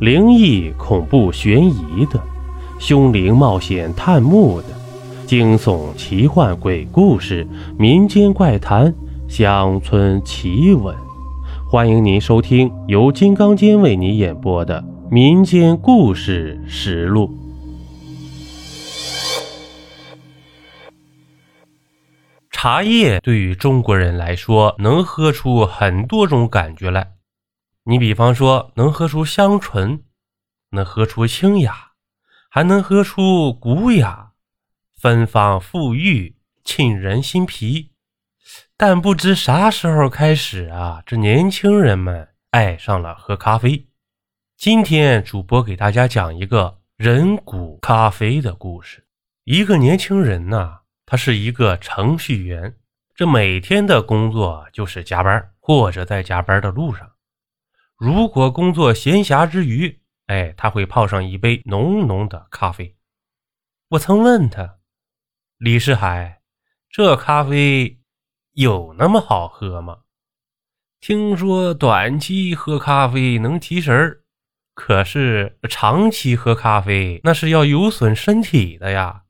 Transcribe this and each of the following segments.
灵异、恐怖、悬疑的，凶灵冒险探墓的，惊悚、奇幻、鬼故事、民间怪谈、乡村奇闻，欢迎您收听由金刚间为你演播的《民间故事实录》。茶叶对于中国人来说，能喝出很多种感觉来。你比方说，能喝出香醇，能喝出清雅，还能喝出古雅，芬芳馥郁，沁人心脾。但不知啥时候开始啊，这年轻人们爱上了喝咖啡。今天主播给大家讲一个人骨咖啡的故事。一个年轻人呐。他是一个程序员，这每天的工作就是加班，或者在加班的路上。如果工作闲暇之余，哎，他会泡上一杯浓浓的咖啡。我曾问他：“李世海，这咖啡有那么好喝吗？听说短期喝咖啡能提神儿，可是长期喝咖啡那是要有损身体的呀。”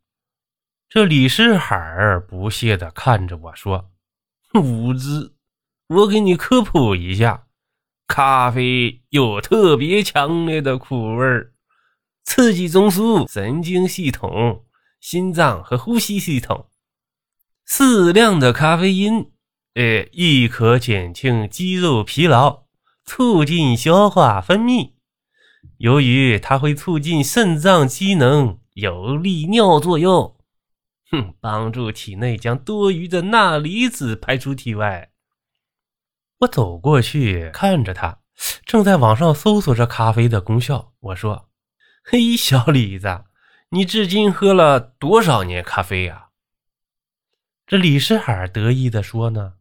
这李世海不屑地看着我说：“无知，我给你科普一下，咖啡有特别强烈的苦味儿，刺激中枢神经系统、心脏和呼吸系统。适量的咖啡因，哎，亦可减轻肌肉疲劳，促进消化分泌。由于它会促进肾脏机能，有利尿作用。”哼，帮助体内将多余的钠离子排出体外。我走过去看着他，正在网上搜索着咖啡的功效。我说：“嘿，小李子，你至今喝了多少年咖啡呀？”这李世海得意地说：“呢，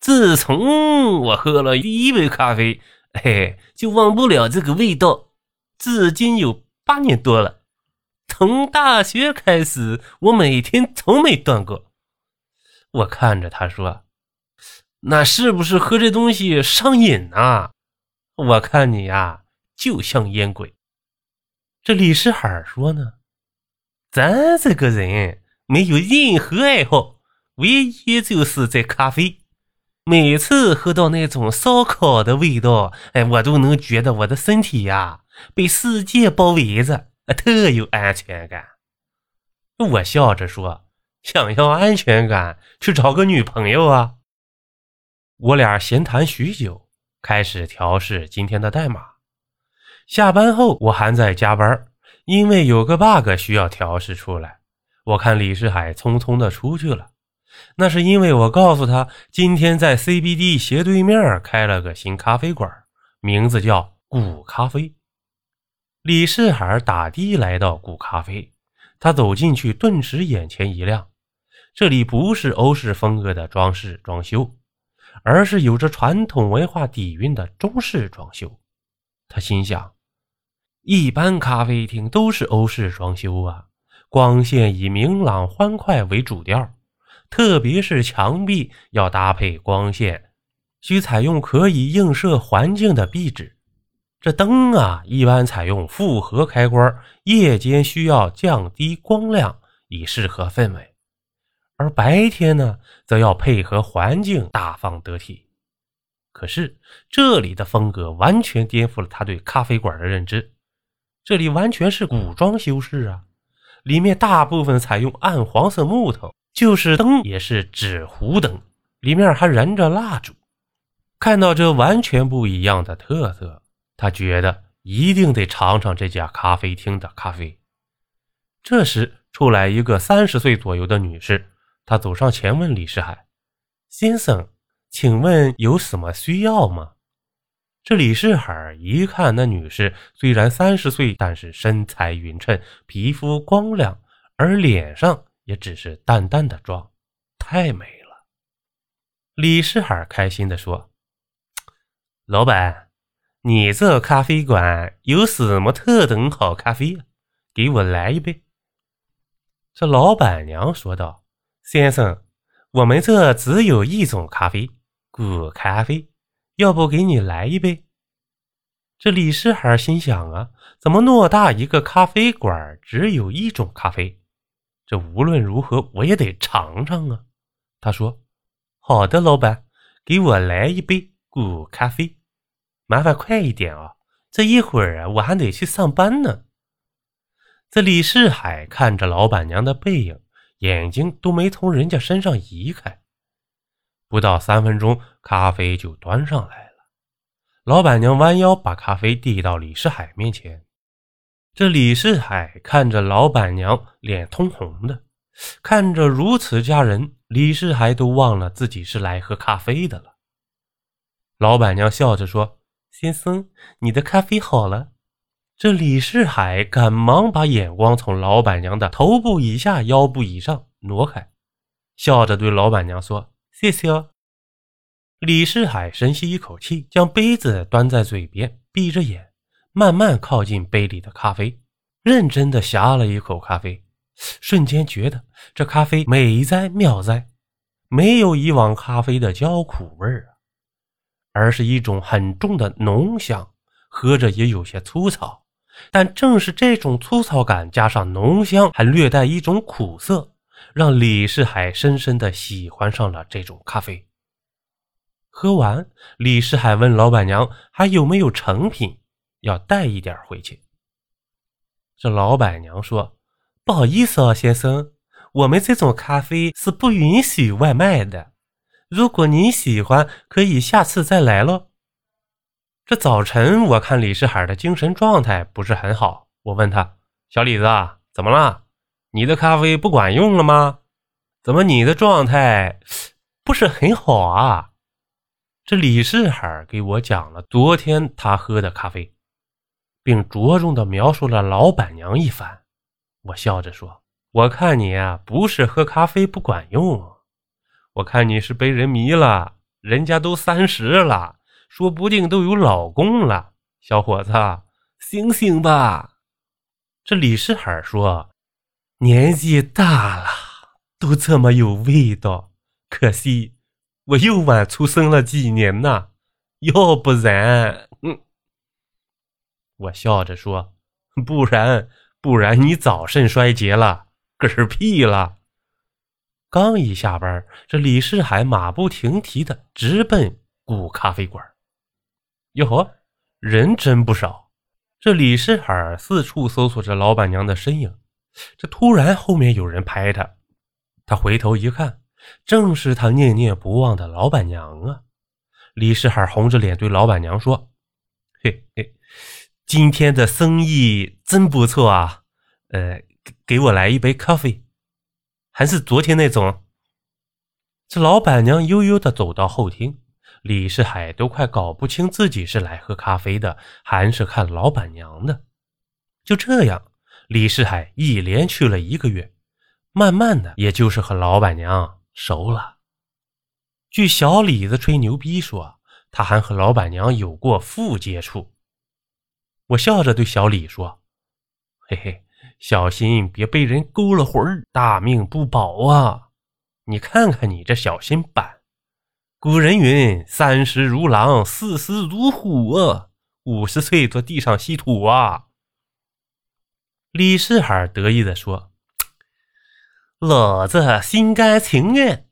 自从我喝了第一杯咖啡，嘿，就忘不了这个味道，至今有八年多了。”从大学开始，我每天从没断过。我看着他说：“那是不是喝这东西上瘾啊？”我看你呀，就像烟鬼。这李世海说呢：“咱这个人没有任何爱好，唯一就是在咖啡。每次喝到那种烧烤的味道，哎，我都能觉得我的身体呀被世界包围着。”特有安全感，我笑着说：“想要安全感，去找个女朋友啊！”我俩闲谈许久，开始调试今天的代码。下班后，我还在加班，因为有个 bug 需要调试出来。我看李世海匆匆的出去了，那是因为我告诉他，今天在 CBD 斜对面开了个新咖啡馆，名字叫古咖啡。李世海打的来到古咖啡，他走进去，顿时眼前一亮。这里不是欧式风格的装饰装修，而是有着传统文化底蕴的中式装修。他心想：一般咖啡厅都是欧式装修啊，光线以明朗欢快为主调，特别是墙壁要搭配光线，需采用可以映射环境的壁纸。这灯啊，一般采用复合开关，夜间需要降低光亮以适合氛围，而白天呢，则要配合环境大方得体。可是这里的风格完全颠覆了他对咖啡馆的认知，这里完全是古装修饰啊，里面大部分采用暗黄色木头，就是灯也是纸糊灯，里面还燃着蜡烛。看到这完全不一样的特色。他觉得一定得尝尝这家咖啡厅的咖啡。这时，出来一个三十岁左右的女士，他走上前问李世海：“先生，请问有什么需要吗？”这李世海一看那女士虽然三十岁，但是身材匀称，皮肤光亮，而脸上也只是淡淡的妆，太美了。李世海开心地说：“老板。”你这咖啡馆有什么特等好咖啡？给我来一杯。这老板娘说道：“先生，我们这只有一种咖啡，古咖啡，要不给你来一杯？”这李世海心想啊，怎么偌大一个咖啡馆只有一种咖啡？这无论如何我也得尝尝啊。他说：“好的，老板，给我来一杯古咖啡，麻烦快一点啊！这一会儿啊，我还得去上班呢。”这李世海看着老板娘的背影，眼睛都没从人家身上移开。不到三分钟，咖啡就端上来了。老板娘弯腰把咖啡递到李世海面前，这李世海看着老板娘脸通红的，看着如此佳人，李世海都忘了自己是来喝咖啡的了。老板娘笑着说：“先生，你的咖啡好了。”这李世海赶忙把眼光从老板娘的头部以下、腰部以上挪开，笑着对老板娘说：“谢谢哦。”李世海深吸一口气，将杯子端在嘴边，闭着眼，慢慢靠近杯里的咖啡，认真的呷了一口咖啡，瞬间觉得这咖啡美哉妙哉，没有以往咖啡的焦苦味儿啊，而是一种很重的浓香，喝着也有些粗糙，但正是这种粗糙感加上浓香，还略带一种苦涩，让李世海深深的喜欢上了这种咖啡。喝完，李世海问老板娘：“还有没有成品？要带一点回去。”这老板娘说：“不好意思啊，先生，我们这种咖啡是不允许外卖的。如果您喜欢，可以下次再来喽。”这早晨，我看李世海的精神状态不是很好，我问他：“小李子，怎么了？你的咖啡不管用了吗？怎么你的状态不是很好啊？”这李世海给我讲了昨天他喝的咖啡，并着重的描述了老板娘一番。我笑着说：“我看你啊，不是喝咖啡不管用，我看你是被人迷了。人家都三十了，说不定都有老公了。小伙子，醒醒吧！”这李世海说：“年纪大了，都这么有味道，可惜。”我又晚出生了几年呐，要不然，嗯，我笑着说，不然，不然你早肾衰竭了，嗝屁了。刚一下班，这李世海马不停蹄的直奔古咖啡馆。哟呵，人真不少。这李世海四处搜索着老板娘的身影，这突然后面有人拍他，他回头一看。正是他念念不忘的老板娘啊！李世海红着脸对老板娘说：“嘿嘿，今天的生意真不错啊！呃，给我来一杯咖啡，还是昨天那种。”这老板娘悠悠的走到后厅，李世海都快搞不清自己是来喝咖啡的，还是看老板娘的。就这样，李世海一连去了一个月，慢慢的，也就是和老板娘。熟了。据小李子吹牛逼说，他还和老板娘有过腹接触。我笑着对小李说：“嘿嘿，小心别被人勾了魂，大命不保啊！你看看你这小心板。古人云：三十如狼，四十如虎啊，五十岁坐地上吸土啊。”李世海得意地说。老子心甘情愿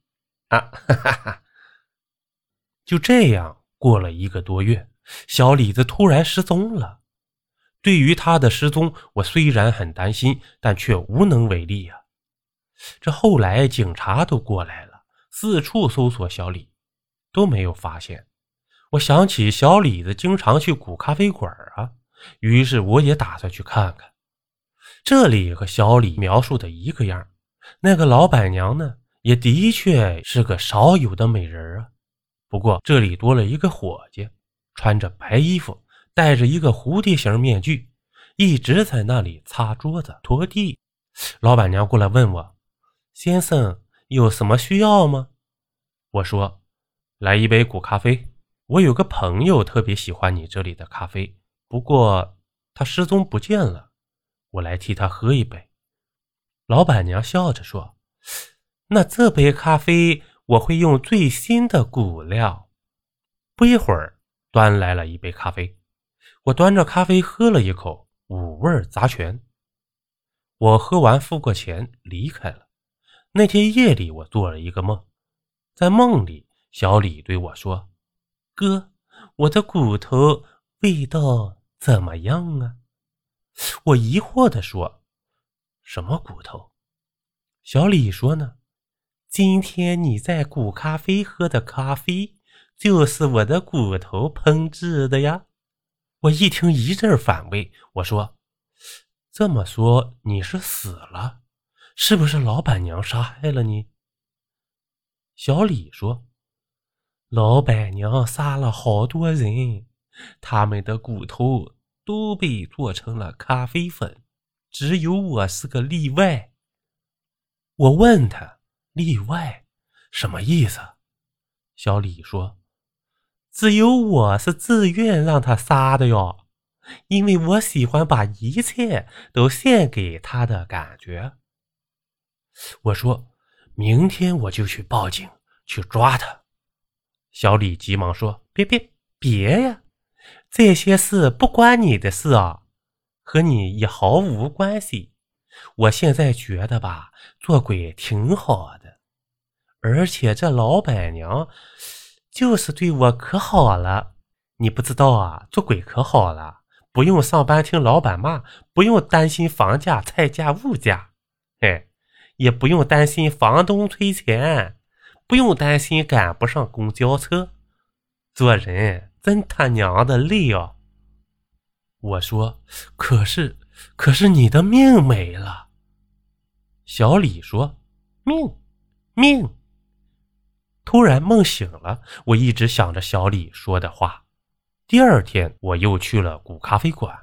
啊！哈哈哈。就这样过了一个多月，小李子突然失踪了。对于他的失踪，我虽然很担心，但却无能为力呀。这后来警察都过来了，四处搜索小李，都没有发现。我想起小李子经常去古咖啡馆啊，于是我也打算去看看。这里和小李描述的一个样。那个老板娘呢，也的确是个少有的美人啊。不过这里多了一个伙计，穿着白衣服，戴着一个蝴蝶形面具，一直在那里擦桌子、拖地。老板娘过来问我：“先生有什么需要吗？”我说：“来一杯古咖啡。我有个朋友特别喜欢你这里的咖啡，不过他失踪不见了，我来替他喝一杯。”老板娘笑着说：“那这杯咖啡我会用最新的古料。”不一会儿，端来了一杯咖啡。我端着咖啡喝了一口，五味杂全。我喝完付过钱离开了。那天夜里，我做了一个梦，在梦里，小李对我说：“哥，我的骨头味道怎么样啊？”我疑惑地说：“什么骨头？”小李说：“呢，今天你在古咖啡喝的咖啡，就是我的骨头烹制的呀。”我一听一阵反胃，我说。这么说你是死了，是不是老板娘杀害了你？小李说：“老板娘杀了好多人，他们的骨头都被做成了咖啡粉，只有我是个例外。”我问他：“例外什么意思？”小李说：“只有我是自愿让他杀的哟。”因为我喜欢把一切都献给他的感觉。我说：“明天我就去报警，去抓他。”小李急忙说：“别别别呀，这些事不关你的事啊，和你也毫无关系。我现在觉得吧，做鬼挺好的，而且这老板娘就是对我可好了。你不知道啊，做鬼可好了。”不用上班听老板骂，不用担心房价、菜价、物价，哎，也不用担心房东催钱，不用担心赶不上公交车。做人真他娘的累啊！我说，可是，可是你的命没了。小李说：“命，命。”突然梦醒了，我一直想着小李说的话。第二天，我又去了古咖啡馆，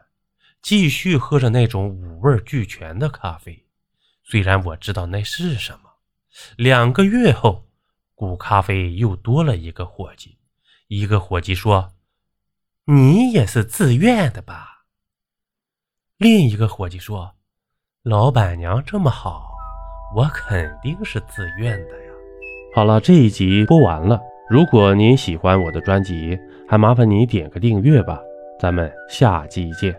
继续喝着那种五味俱全的咖啡。虽然我知道那是什么。两个月后，古咖啡又多了一个伙计。一个伙计说：“你也是自愿的吧？”另一个伙计说：“老板娘这么好，我肯定是自愿的呀。”好了，这一集播完了。如果您喜欢我的专辑，还麻烦你点个订阅吧，咱们下期见。